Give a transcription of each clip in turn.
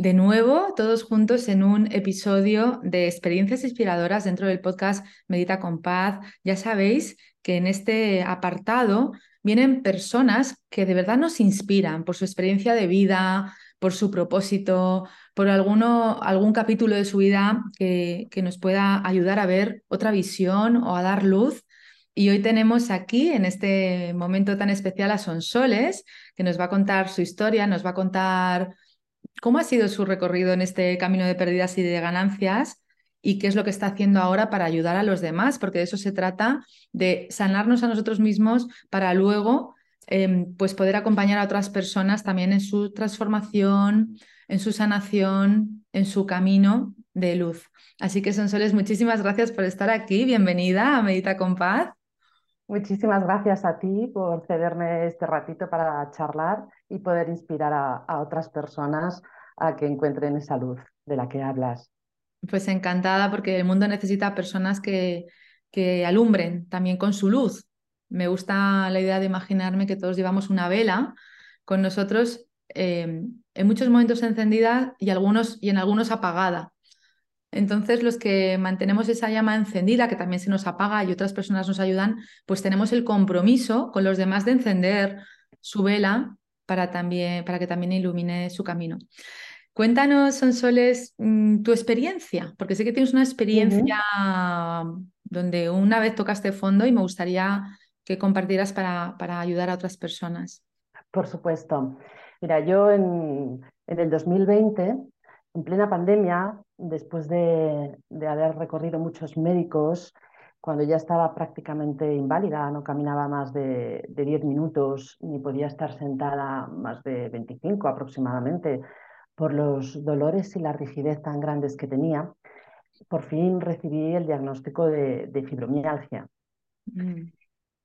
de nuevo todos juntos en un episodio de experiencias inspiradoras dentro del podcast Medita con Paz. Ya sabéis que en este apartado vienen personas que de verdad nos inspiran por su experiencia de vida, por su propósito, por alguno, algún capítulo de su vida que, que nos pueda ayudar a ver otra visión o a dar luz. Y hoy tenemos aquí, en este momento tan especial, a Sonsoles, que nos va a contar su historia, nos va a contar cómo ha sido su recorrido en este camino de pérdidas y de ganancias y qué es lo que está haciendo ahora para ayudar a los demás, porque de eso se trata, de sanarnos a nosotros mismos para luego em, pues poder acompañar a otras personas también en su transformación, en su sanación, en su camino de luz. Así que Sonsoles, muchísimas gracias por estar aquí. Bienvenida a Medita con Paz. Muchísimas gracias a ti por cederme este ratito para charlar y poder inspirar a, otras personas a que encuentren esa luz de la que hablas. Pues encantada porque el mundo necesita personas que, que alumbren también con su luz. Me gusta la idea de imaginarme que todos llevamos una vela con nosotros eh, en muchos momentos encendida y, algunos, y en algunos apagada. Entonces, los que mantenemos esa llama encendida, que también se nos apaga y otras personas nos ayudan, pues tenemos el compromiso con los demás de encender su vela para, también, para que también ilumine su camino. Cuéntanos, Sonsoles, mm, tu experiencia, porque sé que tienes una experiencia donde una vez tocaste fondo y me gustaría que compartieras para, para ayudar a otras personas. Por supuesto. Mira, yo en, en el 2020 en plena pandemia, después de, haber recorrido muchos médicos, cuando ya estaba prácticamente inválida, no caminaba más de, 10 minutos ni podía estar sentada más de 25 aproximadamente por los dolores y la rigidez tan grandes que tenía, por fin recibí el diagnóstico de, fibromialgia. Mm.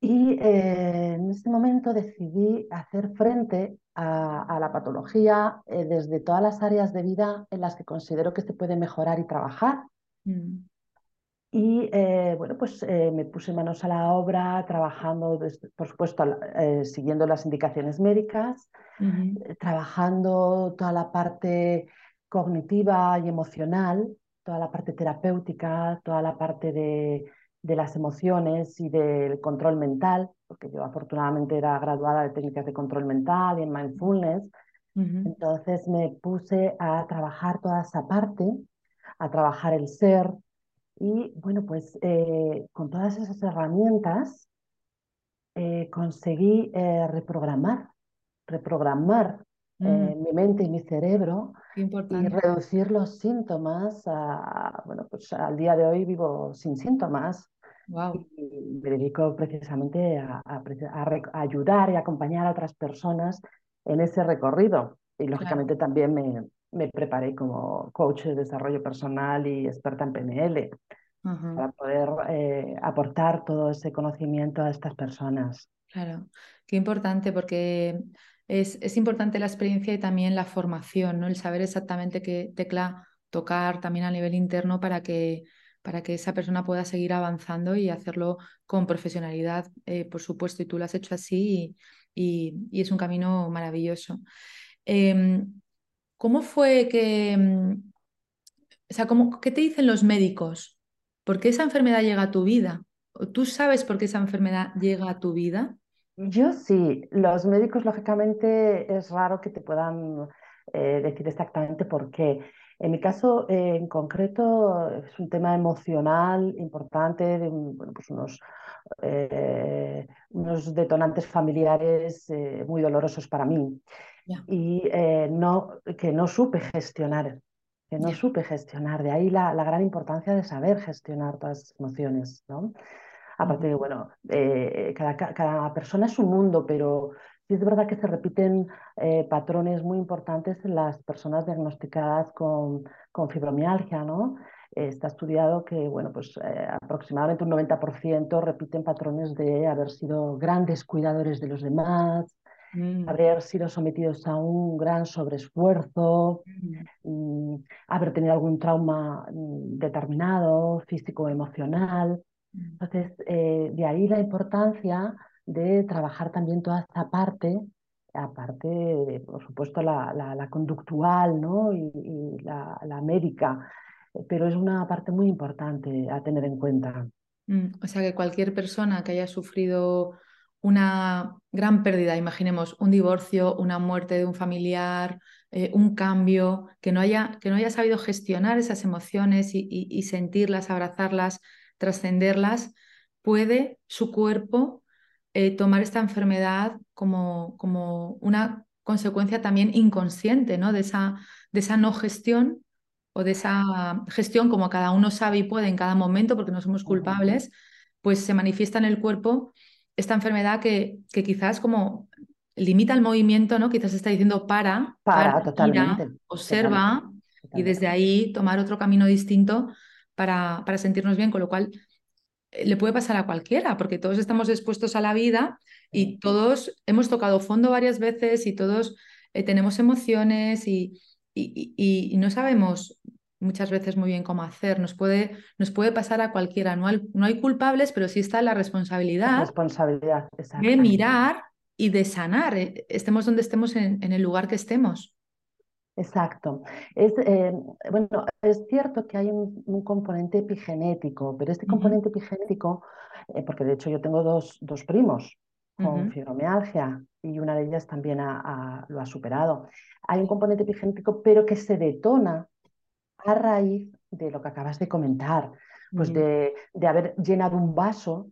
Y eh, en ese momento decidí hacer frente a, la patología eh, desde todas las áreas de vida en las que considero que se puede mejorar y trabajar. Mm. Y eh, bueno, pues me puse manos a la obra, trabajando, por supuesto, siguiendo las indicaciones médicas, trabajando toda la parte cognitiva y emocional, toda la parte terapéutica, toda la parte de de las emociones y del control mental, porque yo afortunadamente era graduada de técnicas de control mental y en mindfulness. Entonces me puse a trabajar toda esa parte, a trabajar el ser y bueno, pues eh, con todas esas herramientas eh, conseguí eh, reprogramar, reprogramar mm. mi mente y mi cerebro y reducir los síntomas. A, bueno, pues al día de hoy vivo sin síntomas. Y me dedico precisamente a, ayudar y acompañar a otras personas en ese recorrido. Y lógicamente también me, me, preparé como coach de desarrollo personal y experta en PNL para poder eh, aportar todo ese conocimiento a estas personas. Claro, qué importante porque es, es, importante la experiencia y también la formación, ¿no? El saber exactamente qué tecla tocar también a nivel interno para que para que esa persona pueda seguir avanzando y hacerlo con profesionalidad, eh, por supuesto, y tú lo has hecho así y, es un camino maravilloso. Em, ¿Cómo fue que, em, o sea, ¿cómo, qué te dicen los médicos? ¿Por qué esa enfermedad llega a tu vida? ¿Tú sabes por qué esa enfermedad llega a tu vida? Yo sí, los médicos lógicamente es raro que te puedan eh, decir exactamente por qué. En mi caso, eh, en concreto, es un tema emocional importante, de bueno, pues unos, eh, unos detonantes familiares muy dolorosos para mí. Y no, que no supe gestionar, que no supe gestionar. De ahí la, la, gran importancia de saber gestionar todas las emociones, ¿no? Aparte de, bueno, cada, cada persona es un mundo, pero Sí es verdad que se repiten eh, patrones muy importantes en las personas diagnosticadas con, con fibromialgia, ¿no? está estudiado que bueno, pues, eh, aproximadamente un 90% repiten patrones de haber sido grandes cuidadores de los demás, mm. haber sido sometidos a un gran sobreesfuerzo, mm. Mm, haber tenido algún trauma determinado, físico o emocional. Entonces, eh, de ahí la importancia de trabajar también toda esta parte, aparte, por supuesto, la, la, conductual ¿no? y, la, la, médica, pero es una parte muy importante a tener en cuenta. Mm, o sea que cualquier persona que haya sufrido una gran pérdida, imaginemos un divorcio, una muerte de un familiar, eh, un cambio, que no, haya, que no haya sabido gestionar esas emociones y, y sentirlas, abrazarlas, trascenderlas, puede su cuerpo eh, tomar esta enfermedad como, como, una consecuencia también inconsciente ¿no? de, esa, de esa no gestión o de esa gestión como cada uno sabe y puede en cada momento porque no somos culpables, pues se manifiesta en el cuerpo esta enfermedad que, que quizás como limita el movimiento, ¿no? Quizás está diciendo para, para, totalmente, observa y desde ahí tomar otro camino distinto para, para sentirnos bien, con lo cual le puede pasar a cualquiera, porque todos estamos expuestos a la vida y todos hemos tocado fondo varias veces y todos eh, tenemos emociones y, y, no sabemos muchas veces muy bien cómo hacer. Nos puede, nos puede pasar a cualquiera. No hay, no hay culpables, pero sí está la responsabilidad, responsabilidad de mirar y de sanar, eh, estemos donde estemos en el lugar que estemos. Exacto. Es, eh, bueno, es cierto que hay un, componente epigenético, pero este componente epigenético, eh, porque de hecho yo tengo dos, dos primos con fibromialgia y una de ellas también lo ha superado. Hay un componente epigenético, pero que se detona a raíz de lo que acabas de comentar, pues de, de, haber llenado un vaso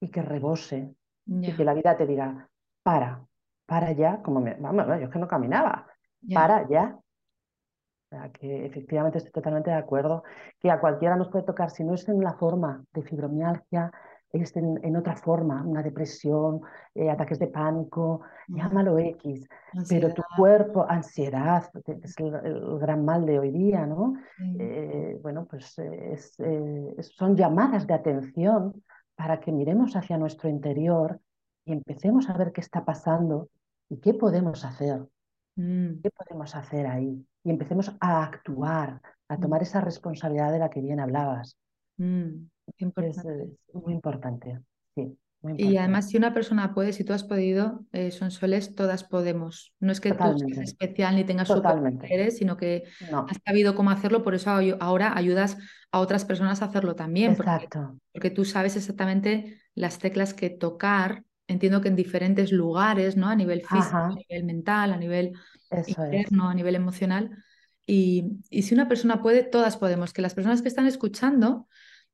y que rebose y que la vida te diga, para, para ya, como me, vamos, yo es que no caminaba, para ya. O sea, que efectivamente estoy totalmente de acuerdo que a cualquiera nos puede tocar, si no es en la forma de fibromialgia, es en, otra forma, una depresión, eh, ataques de pánico, llámalo X, pero tu cuerpo, ansiedad, es el, gran mal de hoy día, ¿no? Eh, bueno, pues eh, son llamadas de atención para que miremos hacia nuestro interior y empecemos a ver qué está pasando y qué podemos hacer. Mm. ¿Qué podemos hacer ahí? Y empecemos a actuar, a mm. tomar esa responsabilidad de la que bien hablabas. Mm, es, muy importante, sí. Y además, si una persona puede, si tú has podido, eh, son soles, todas podemos. No es que tú seas especial ni tengas superpoderes, sino que has sabido cómo hacerlo, por eso ahora ayudas a otras personas a hacerlo también. Exacto. porque tú sabes exactamente las teclas que tocar entiendo que en diferentes lugares, ¿no? A nivel físico, a nivel mental, a nivel interno, a nivel emocional. Y, si una persona puede, todas podemos. Que las personas que están escuchando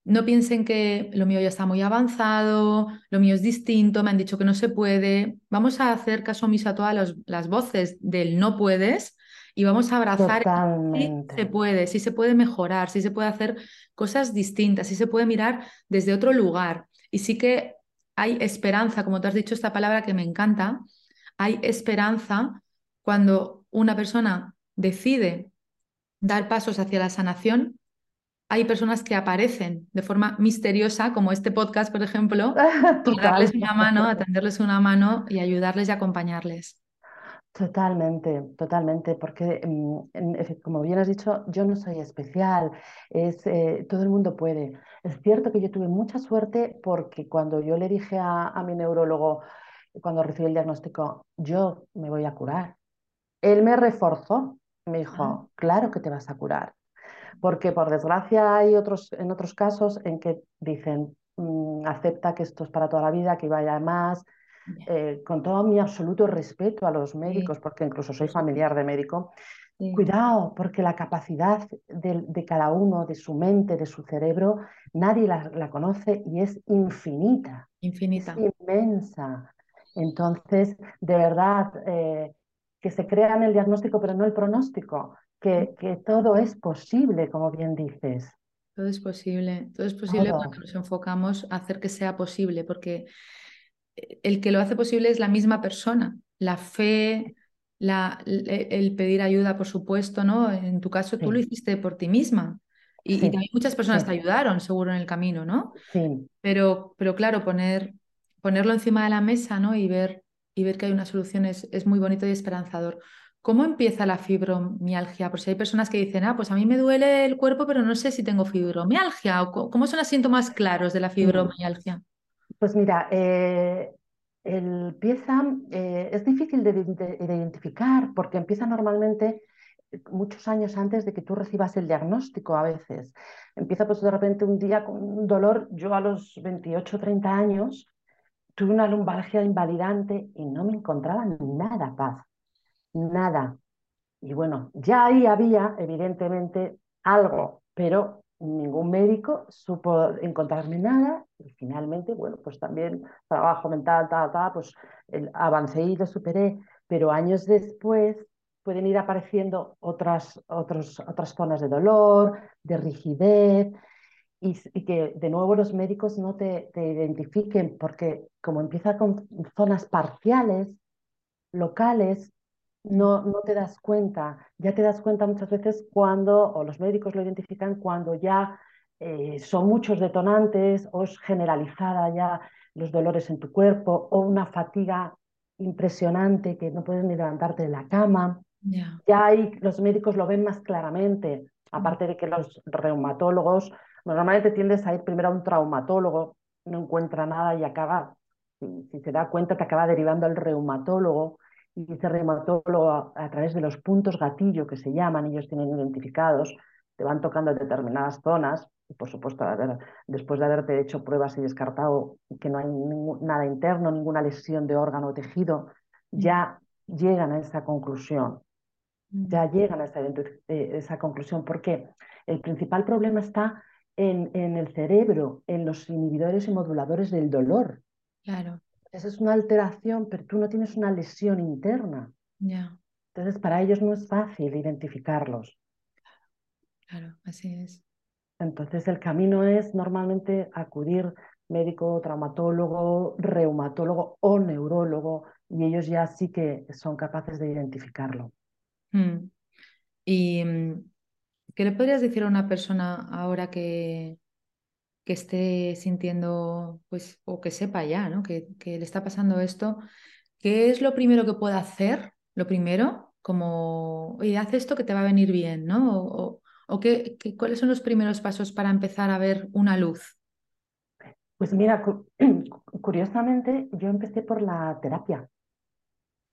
no piensen que lo mío ya está muy avanzado, lo mío es distinto, me han dicho que no se puede. Vamos a hacer caso omiso a todas las voces del no puedes y vamos a abrazar si se puede, si se puede mejorar, si se puede hacer cosas distintas, si se puede mirar desde otro lugar. Y sí que hay esperanza, como tú has dicho esta palabra que me encanta, hay esperanza cuando una persona decide dar pasos hacia la sanación. Hay personas que aparecen de forma misteriosa, como este podcast, por ejemplo, darles una mano, atenderles una mano y ayudarles y acompañarles. Totalmente, totalmente, porque mm, como bien has dicho, yo no soy especial, es, eh, todo el mundo puede. Es cierto que yo tuve mucha suerte porque cuando yo le dije a, mi neurólogo, cuando recibí el diagnóstico, yo me voy a curar, él me reforzó, me dijo, claro que te vas a curar, porque por desgracia hay otros, en otros casos en que dicen, mm, acepta que esto es para toda la vida, que vaya más, eh, con todo mi absoluto respeto a los médicos, porque incluso soy familiar de médico, Cuidado, porque la capacidad de, cada uno, de su mente, de su cerebro, nadie la, conoce y es infinita. Infinita. Es inmensa. Entonces, de verdad, eh, que se crean el diagnóstico, pero no el pronóstico, que, que, todo es posible, como bien dices. Todo es posible, todo es posible cuando nos enfocamos a hacer que sea posible, porque eh, el que lo hace posible es la misma persona. La fe, la, el pedir ayuda, por supuesto, ¿no? En tu caso, tú lo hiciste por ti misma. Y, también muchas personas te ayudaron, seguro, en el camino, ¿no? Sí. Pero, pero claro, poner, ponerlo encima de la mesa, ¿no? Y ver, y ver que hay una solución es, es muy bonito y esperanzador. ¿Cómo empieza la fibromialgia? Por si hay personas que dicen, ah, pues a mí me duele el cuerpo, pero no sé si tengo fibromialgia. ¿Cómo son los síntomas claros de la fibromialgia? Pues mira, eh, empieza, eh, es difícil de, identificar porque empieza normalmente muchos años antes de que tú recibas el diagnóstico a veces. Empieza pues de repente un día con un dolor, yo a los 28, 30 años tuve una lumbalgia invalidante y no me encontraba nada paz, nada. Y bueno, ya ahí había evidentemente algo, pero ningún médico supo encontrarme nada y finalmente, bueno, pues también trabajo mental, tal, tal, pues avancé y lo superé, pero años después pueden ir apareciendo otras, otras zonas de dolor, de rigidez y, que de nuevo los médicos no te identifiquen porque como empieza con zonas parciales, locales, no, no te das cuenta. Ya te das cuenta muchas veces cuando, o los médicos lo identifican cuando ya eh, son muchos detonantes o es generalizada ya los dolores en tu cuerpo o una fatiga impresionante que no puedes ni levantarte de la cama. Ya hay, los médicos lo ven más claramente, aparte de que los reumatólogos, normalmente tiendes a ir primero a un traumatólogo, no encuentra nada y acaba, si, si se da cuenta, te acaba derivando al reumatólogo y ese reumatólogo a, través de los puntos gatillo que se llaman, ellos tienen identificados, te van tocando determinadas zonas y por supuesto después de haberte hecho pruebas y descartado que no hay nada interno, ninguna lesión de órgano o tejido, mm. ya llegan a esa conclusión. Mm. Ya llegan a esa, eh, esa conclusión porque el principal problema está en, en el cerebro, en los inhibidores y moduladores del dolor. Claro. Esa es una alteración, pero tú no tienes una lesión interna. Ya. Entonces, para ellos no es fácil identificarlos. Claro, así es. Entonces, el camino es normalmente acudir médico, traumatólogo, reumatólogo o neurólogo, y ellos ya sí que son capaces de identificarlo. Hmm. ¿Y mm, qué le podrías decir a una persona ahora que, que esté sintiendo, pues, o que sepa ya, ¿no? Que, le está pasando esto, ¿qué es lo primero que puede hacer? Lo primero, como, oye, haz esto que te va a venir bien, ¿no? O, o qué, cuáles son los primeros pasos para empezar a ver una luz. Pues mira, curiosamente, yo empecé por la terapia.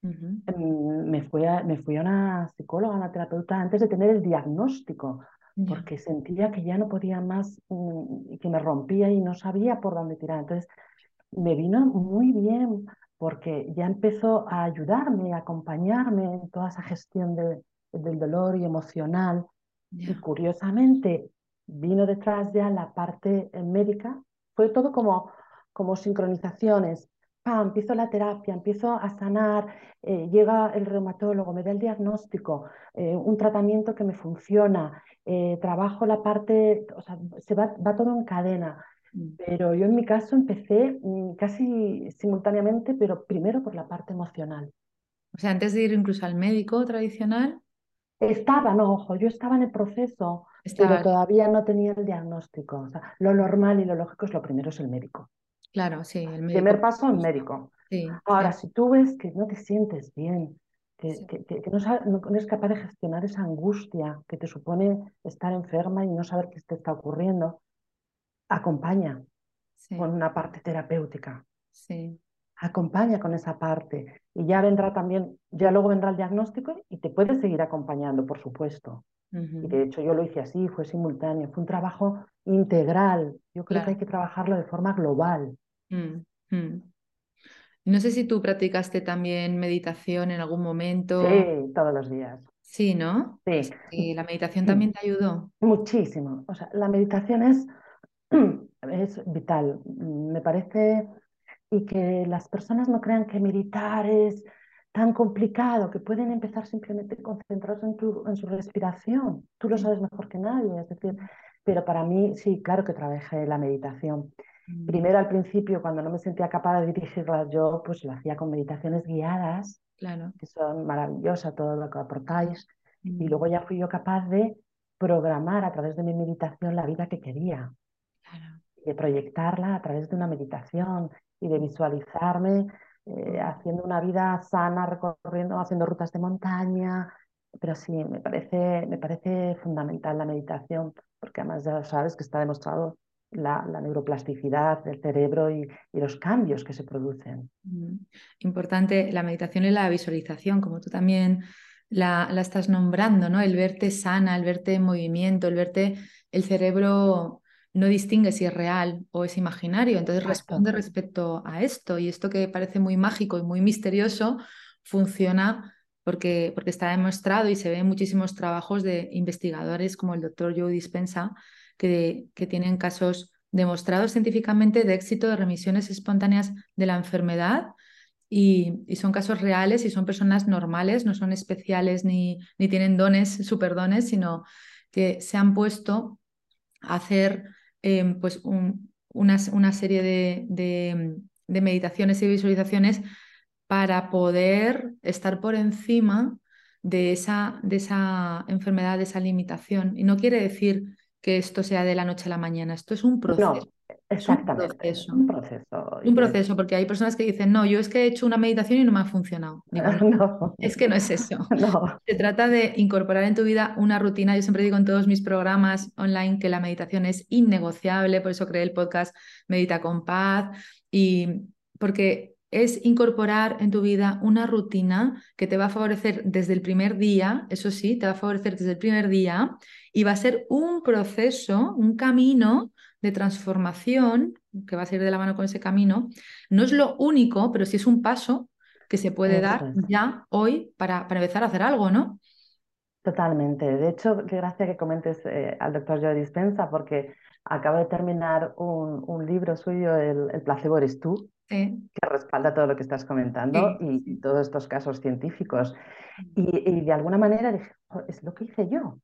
Em, me, fui a, me fui a una psicóloga, una terapeuta, antes de tener el diagnóstico, porque sentía que ya no podía más mm, y que me rompía y no sabía por dónde tirar. Entonces, me vino muy bien porque ya empezó a ayudarme, a acompañarme en toda esa gestión de, del dolor y emocional. Y curiosamente, vino detrás ya la parte eh, médica. Fue todo como, como sincronizaciones. Empiezo la terapia, empiezo a sanar, eh, llega el reumatólogo, me da el diagnóstico, eh, un tratamiento que me funciona, eh, trabajo la parte, o sea, se va, va todo en cadena. Mm. Pero yo en mi caso empecé mm, casi simultáneamente, pero primero por la parte emocional. O sea, antes de ir incluso al médico tradicional. Estaba, no, ojo, yo estaba en el proceso, pero todavía no tenía el diagnóstico. O sea, lo normal y lo lógico es lo primero es el médico. Claro, sí, el médico. Primer paso, el médico. Sí, Ahora, si tú ves que no te sientes bien, que, no, es capaz de gestionar esa angustia que te supone estar enferma y no saber qué te está ocurriendo, acompaña con una parte terapéutica. Sí. Acompaña con esa parte y ya vendrá también, ya luego vendrá el diagnóstico y te puedes seguir acompañando, por supuesto. Y de hecho yo lo hice así, fue simultáneo, fue un trabajo integral. Yo creo que hay que trabajarlo de forma global. Mm, mm. No sé si tú practicaste también meditación en algún momento. Sí, todos los días. Sí, ¿no? Sí. Y la meditación también te ayudó. Muchísimo. O sea, la meditación es, es vital. Me parece, y que las personas no crean que meditar es tan complicado, que pueden empezar simplemente concentrarse en, tu, en su respiración. Tú lo sabes mejor que nadie, es decir, pero para mí sí, claro que trabajé la meditación. Mm. Primero al principio, cuando no me sentía capaz de dirigirla yo, pues lo hacía con meditaciones guiadas, claro. que son maravillosas todo lo que aportáis. Y Mm. luego ya fui yo capaz de programar a través de mi meditación la vida que quería, Claro. de proyectarla a través de una meditación y de visualizarme eh, haciendo una vida sana, recorriendo, haciendo rutas de montaña. Pero sí, me parece, me parece fundamental la meditación, porque además ya sabes que está demostrado la, la neuroplasticidad del cerebro y, y los cambios que se producen. Mm. Importante la meditación y la visualización, como tú también la, la estás nombrando, ¿no? El verte sana, el verte en movimiento, el verte, el cerebro no distingue si es real o es imaginario, entonces responde respecto a esto y esto que parece muy mágico y muy misterioso funciona porque, porque está demostrado y se ve en muchísimos trabajos de investigadores como el doctor Joe Dispensa que, que tienen casos demostrados científicamente de éxito de remisiones espontáneas de la enfermedad y, y, son casos reales y son personas normales, no son especiales ni, ni tienen dones, superdones, sino que se han puesto a hacer eh, pues un, una, una, serie de, de, de, meditaciones y visualizaciones para poder estar por encima de esa, de esa enfermedad, de esa limitación. Y no quiere decir que esto sea de la noche a la mañana, esto es un proceso. No. Exactamente, es un proceso. Un proceso, un proceso, porque hay personas que dicen, no, yo es que he hecho una meditación y no me ha funcionado. Digo, no, no. Es que no es eso. No. Se trata de incorporar en tu vida una rutina. Yo siempre digo en todos mis programas online que la meditación es innegociable, por eso creé el podcast Medita con Paz, y porque es incorporar en tu vida una rutina que te va a favorecer desde el primer día, eso sí, te va a favorecer desde el primer día y va a ser un proceso, un camino de transformación que va a ser de la mano con ese camino. No es lo único, pero sí es un paso que se puede dar ya hoy para, para, empezar a hacer algo, ¿no? Totalmente. De hecho, qué gracia que comentes eh, al doctor Joe Dispensa, porque acabo de terminar un, un libro suyo, el, el, placebo eres tú, sí. que respalda todo lo que estás comentando y, y, todos estos casos científicos. Y, y de alguna manera dije, es lo que hice yo.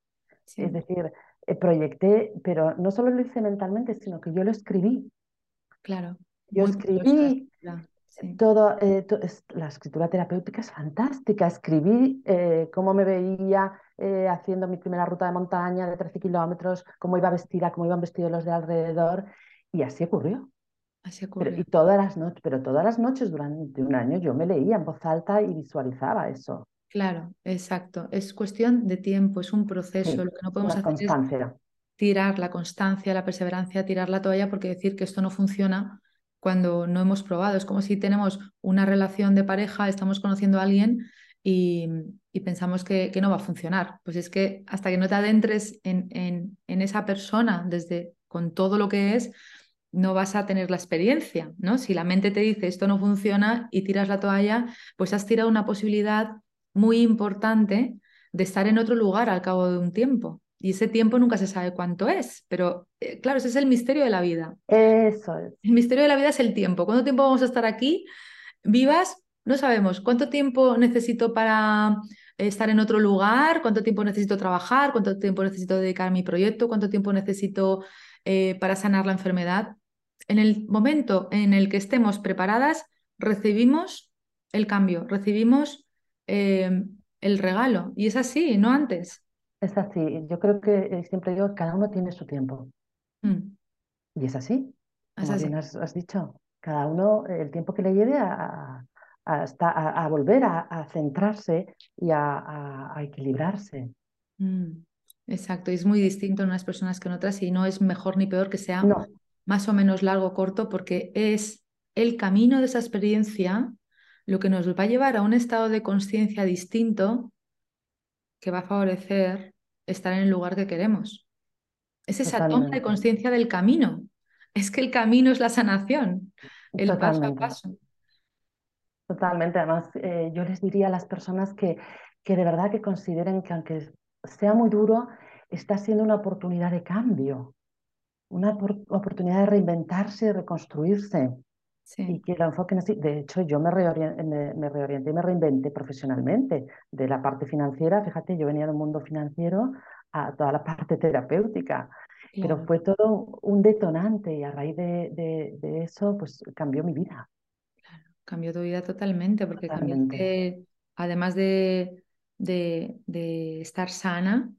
Es decir, eh, proyecté, pero no solo lo hice mentalmente, sino que yo lo escribí. Claro. Yo Muy escribí sí. todo, eh, to es, la escritura terapéutica es fantástica. Escribí eh, cómo me veía eh, haciendo mi primera ruta de montaña de 13 kilómetros, cómo iba vestida, cómo iban vestidos los de alrededor, y así ocurrió. Así ocurrió. Pero, y todas las noches, pero todas las noches durante un año yo me leía en voz alta y visualizaba eso. Claro, exacto. Es cuestión de tiempo, es un proceso. Sí, Lo que no podemos hacer constancia. es tirar la constancia, la perseverancia, tirar la toalla, porque decir que esto no funciona cuando no hemos probado. Es como si tenemos una relación de pareja, estamos conociendo a alguien y, y pensamos que, que, no va a funcionar. Pues es que hasta que no te adentres en, en, en, esa persona desde con todo lo que es, no vas a tener la experiencia, ¿no? Si la mente te dice esto no funciona y tiras la toalla, pues has tirado una posibilidad muy importante de estar en otro lugar al cabo de un tiempo. Y ese tiempo nunca se sabe cuánto es, pero eh, claro, ese es el misterio de la vida. Eso es. El misterio de la vida es el tiempo. ¿Cuánto tiempo vamos a estar aquí vivas? No sabemos. ¿Cuánto tiempo necesito para estar en otro lugar? ¿Cuánto tiempo necesito trabajar? ¿Cuánto tiempo necesito dedicar a mi proyecto? ¿Cuánto tiempo necesito eh, para sanar la enfermedad? En el momento en el que estemos preparadas, recibimos el cambio, recibimos eh, el regalo. Y es así, no antes. Es así. Yo creo que eh, siempre digo cada uno tiene su tiempo. Mm. Y es así. Es Como así. bien has, has, dicho. Cada uno, el tiempo que le lleve a, a, a, a volver a, centrarse y a, equilibrarse. Mm. Exacto. Y es muy distinto en unas personas que en otras y no es mejor ni peor que sea no. más o menos largo o corto porque es el camino de esa experiencia lo que nos va a llevar a un estado de conciencia distinto que va a favorecer estar en el lugar que queremos. Es esa Totalmente. toma de conciencia del camino. Es que el camino es la sanación, el Totalmente. paso a paso. Totalmente. Además, eh, yo les diría a las personas que, que de verdad que consideren que aunque sea muy duro, está siendo una oportunidad de cambio, una oportunidad de reinventarse y reconstruirse. Y que lo enfoquen así. De hecho, yo me, reorienté, me, reorienté, me reinventé profesionalmente de la parte financiera. Fíjate, yo venía del mundo financiero a toda la parte terapéutica. Pero fue todo un detonante y a raíz de, de, eso, pues cambió mi vida. Claro, cambió tu vida totalmente, porque cambiaste, además de, de, estar sana,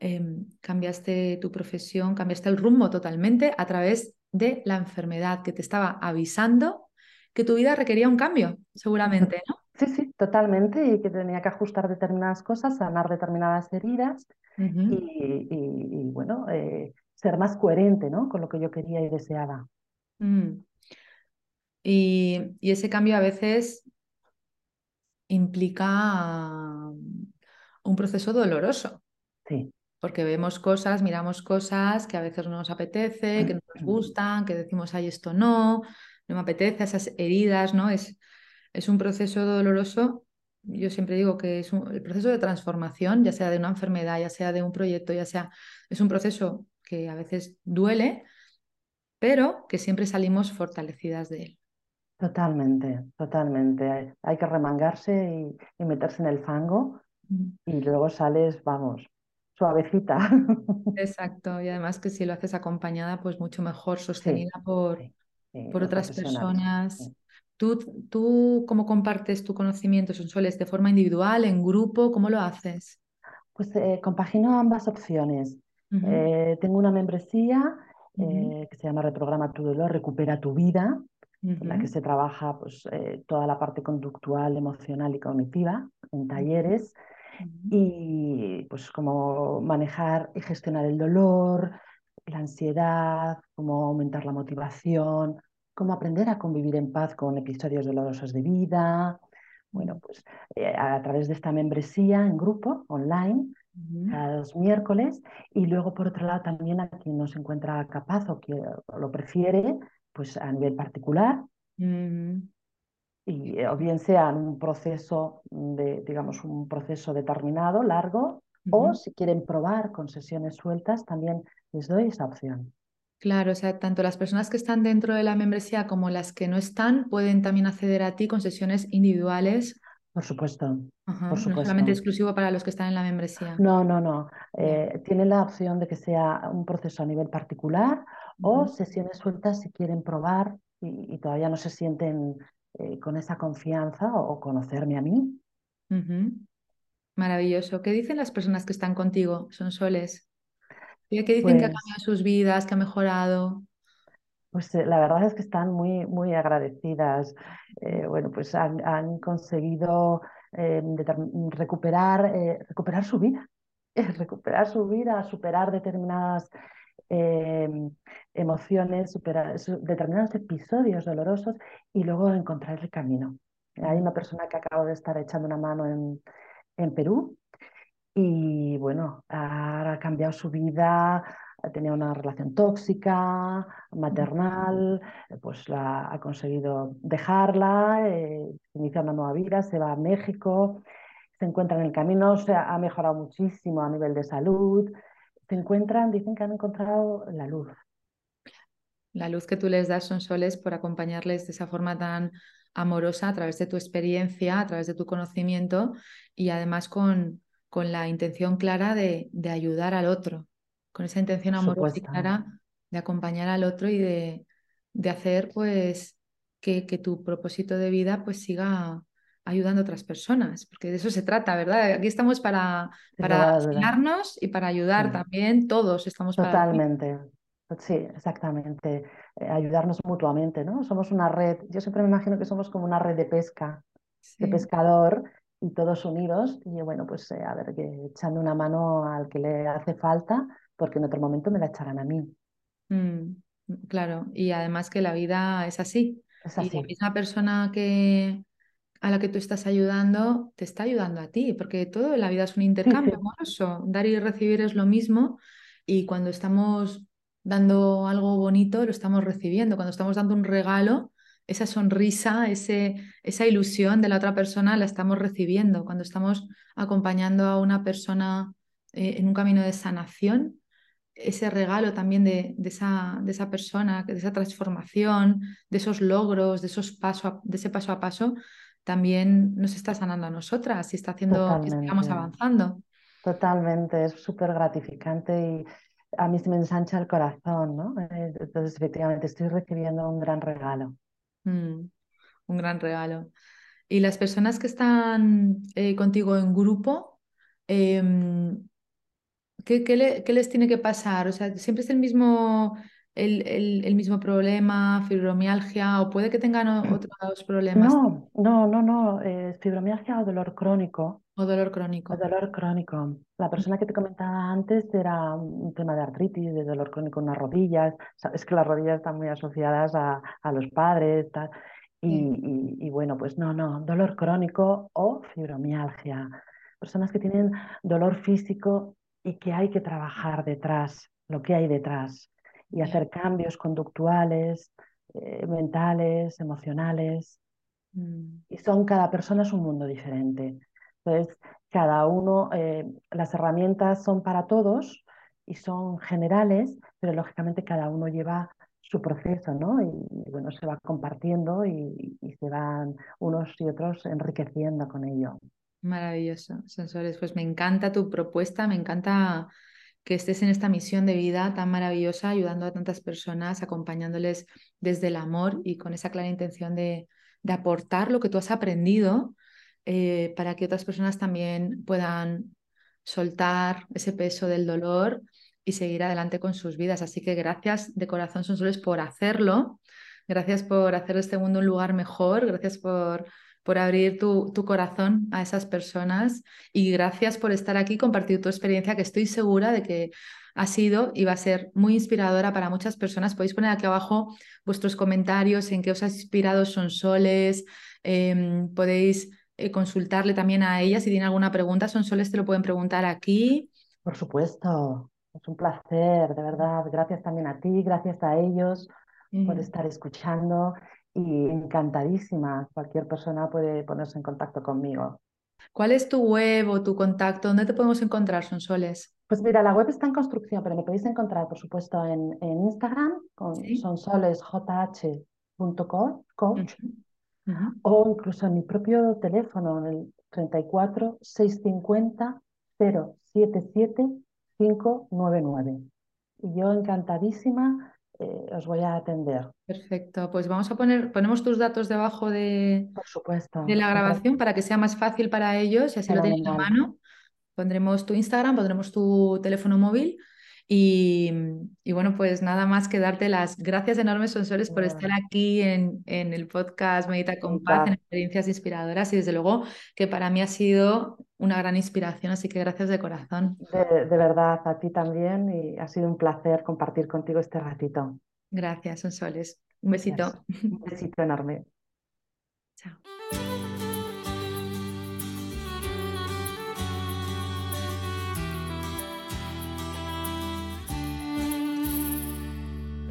em, cambiaste tu profesión, cambiaste el rumbo totalmente a través de la enfermedad que te estaba avisando que tu vida requería un cambio, seguramente, ¿no? Sí, sí, totalmente, y que tenía que ajustar determinadas cosas, sanar determinadas heridas y, bueno, eh, ser más coherente ¿no? con lo que yo quería y deseaba. Mm. Y, ese cambio a veces implica un proceso doloroso. Sí. Porque vemos cosas, miramos cosas que a veces no nos apetece, que no nos gustan, que decimos, ay, esto no, no me apetece, esas heridas, ¿no? Es, es un proceso doloroso. Yo siempre digo que es el proceso de transformación, ya sea de una enfermedad, ya sea de un proyecto, ya sea, es un proceso que a veces duele, pero que siempre salimos fortalecidas de él. Totalmente, totalmente. Hay que remangarse y, meterse en el fango y luego sales, vamos, suavecita. Exacto, y además que si lo haces acompañada, pues mucho mejor, sostenida por, por otras personas. ¿Tú, ¿Tú cómo compartes tu conocimiento sensuales? ¿De forma individual, en grupo? ¿Cómo lo haces? Pues eh, compagino ambas opciones. Eh, tengo una membresía eh, que se llama Reprograma tu dolor, recupera tu vida, en la que se trabaja pues, toda la parte conductual, emocional y cognitiva en talleres y pues cómo manejar y gestionar el dolor, la ansiedad, cómo aumentar la motivación, cómo aprender a convivir en paz con episodios dolorosos de vida. Bueno, pues eh, a través de esta membresía en grupo, online, cada dos miércoles, y luego por otro lado también a quien no se encuentra capaz o que lo prefiere, pues a nivel particular, y, eh, o bien sea en un proceso de, digamos, un proceso determinado, largo, o si quieren probar con sesiones sueltas, también les doy esa opción. Claro, o sea, tanto las personas que están dentro de la membresía como las que no están pueden también acceder a ti con sesiones individuales. Por supuesto. No solamente exclusivo para los que están en la membresía. No, no, no. Eh, tienen la opción de que sea un proceso a nivel particular o sesiones sueltas si quieren probar y, todavía no se sienten eh, con esa confianza o, conocerme a mí. Maravilloso. ¿Qué dicen las personas que están contigo? Son soles. ¿Qué dicen que ha pues cambiado sus vidas, que ha mejorado? Pues eh, la verdad es que están muy, muy agradecidas. Eh, bueno, pues han, conseguido recuperar, recuperar su vida, recuperar su vida, superar determinadas Em, emociones, determinados episodios dolorosos y luego encontrar el camino. Hay una persona que acabo de estar echando una mano en, en Perú y bueno, ha cambiado su vida, tenía una relación tóxica, maternal, pues la, ha conseguido dejarla, eh, una nueva vida, se va a México, se encuentra en el camino, se ha mejorado muchísimo a nivel de salud, se encuentran, dicen que han encontrado la luz. La luz que tú les das son soles por acompañarles de esa forma tan amorosa a través de tu experiencia, a través de tu conocimiento y además con, con la intención clara de, de, ayudar al otro, con esa intención amorosa y clara de acompañar al otro y de, de hacer pues que, que, tu propósito de vida pues siga ayudando a otras personas, porque de eso se trata, ¿verdad? Aquí estamos para, para enseñarnos y para ayudar también, todos estamos Totalmente. Sí, exactamente. Eh, ayudarnos mutuamente, ¿no? Somos una red, yo siempre me imagino que somos como una red de pesca, de pescador y todos unidos y bueno, pues eh, a ver, que echando una mano al que le hace falta, porque en otro momento me la echarán a mí. Mm, claro, y además que la vida es así. Es así. Y la misma persona que, a la que tú estás ayudando te está ayudando a ti, porque todo en la vida es un intercambio amoroso. Dar y recibir es lo mismo y cuando estamos dando algo bonito lo estamos recibiendo. Cuando estamos dando un regalo, esa sonrisa, ese, esa ilusión de la otra persona la estamos recibiendo. Cuando estamos acompañando a una persona eh, en un camino de sanación, ese regalo también de, esa, de esa persona, de esa transformación, de esos logros, de, esos paso de ese paso a paso, también nos está sanando a nosotras y está haciendo que sigamos avanzando. Totalmente, es súper gratificante y a mí se me ensancha el corazón, ¿no? Eh, entonces, efectivamente, estoy recibiendo un gran regalo. Mm, un gran regalo. Y las personas que están eh, contigo en grupo, em, ¿qué, les tiene que pasar? O sea, ¿siempre es el mismo, el, mismo problema, fibromialgia, o puede que tengan otros problemas? No, no, no, no, es fibromialgia o dolor crónico. O dolor crónico. O dolor crónico. La persona que te comentaba antes era un tema de artritis, de dolor crónico en las rodillas. es que las rodillas están muy asociadas a, los padres. Y, y, bueno, pues no, no, dolor crónico o fibromialgia. Personas que tienen dolor físico y que hay que trabajar detrás, lo que hay detrás, y hacer cambios conductuales, eh, mentales, emocionales. Mm. Y son, cada persona es un mundo diferente. Entonces, cada uno, eh, las herramientas son para todos y son generales, pero lógicamente cada uno lleva su proceso, ¿no? Y, bueno, se va compartiendo y, y, se van unos y otros enriqueciendo con ello. Maravilloso, Sensores. Pues me encanta tu propuesta, me encanta que estés en esta misión de vida tan maravillosa, ayudando a tantas personas, acompañándoles desde el amor y con esa clara intención de, aportar lo que tú has aprendido eh, para que otras personas también puedan soltar ese peso del dolor y seguir adelante con sus vidas. Así que gracias de corazón, Sonsoles, por hacerlo. Gracias por hacer este mundo un lugar mejor. Gracias por por abrir tu, corazón a esas personas y gracias por estar aquí, compartir tu experiencia, que estoy segura de que ha sido y va a ser muy inspiradora para muchas personas. Podéis poner aquí abajo vuestros comentarios en qué os ha inspirado Son Soles, em, podéis eh, consultarle también a ella si tiene alguna pregunta. Son Soles te lo pueden preguntar aquí. Por supuesto, es un placer, de verdad. Gracias también a ti, gracias a ellos por estar escuchando y encantadísima. Cualquier persona puede ponerse en contacto conmigo. ¿Cuál es tu web o tu contacto? ¿Dónde te podemos encontrar, Sonsoles? Pues mira, la web está en construcción, pero me podéis encontrar, por supuesto, en, Instagram con sonsolesjh.com o incluso en mi propio teléfono, en el 34 650 077 599. Y yo encantadísima eh, os voy a atender. Perfecto, pues vamos a poner, ponemos tus datos debajo de, Por supuesto, de la grabación para que sea más fácil para ellos y así lo tienen en mano. Pondremos tu Instagram, pondremos tu teléfono móvil y, bueno, pues nada más que darte las gracias enormes, Sonsoles, por estar aquí en, en, el podcast Medita con Paz, en experiencias inspiradoras y desde luego que para mí ha sido una gran inspiración, así que gracias de corazón. De, de verdad, a ti también y ha sido un placer compartir contigo este ratito. Gracias, Sonsoles. Un besito. Un besito enorme. Chao.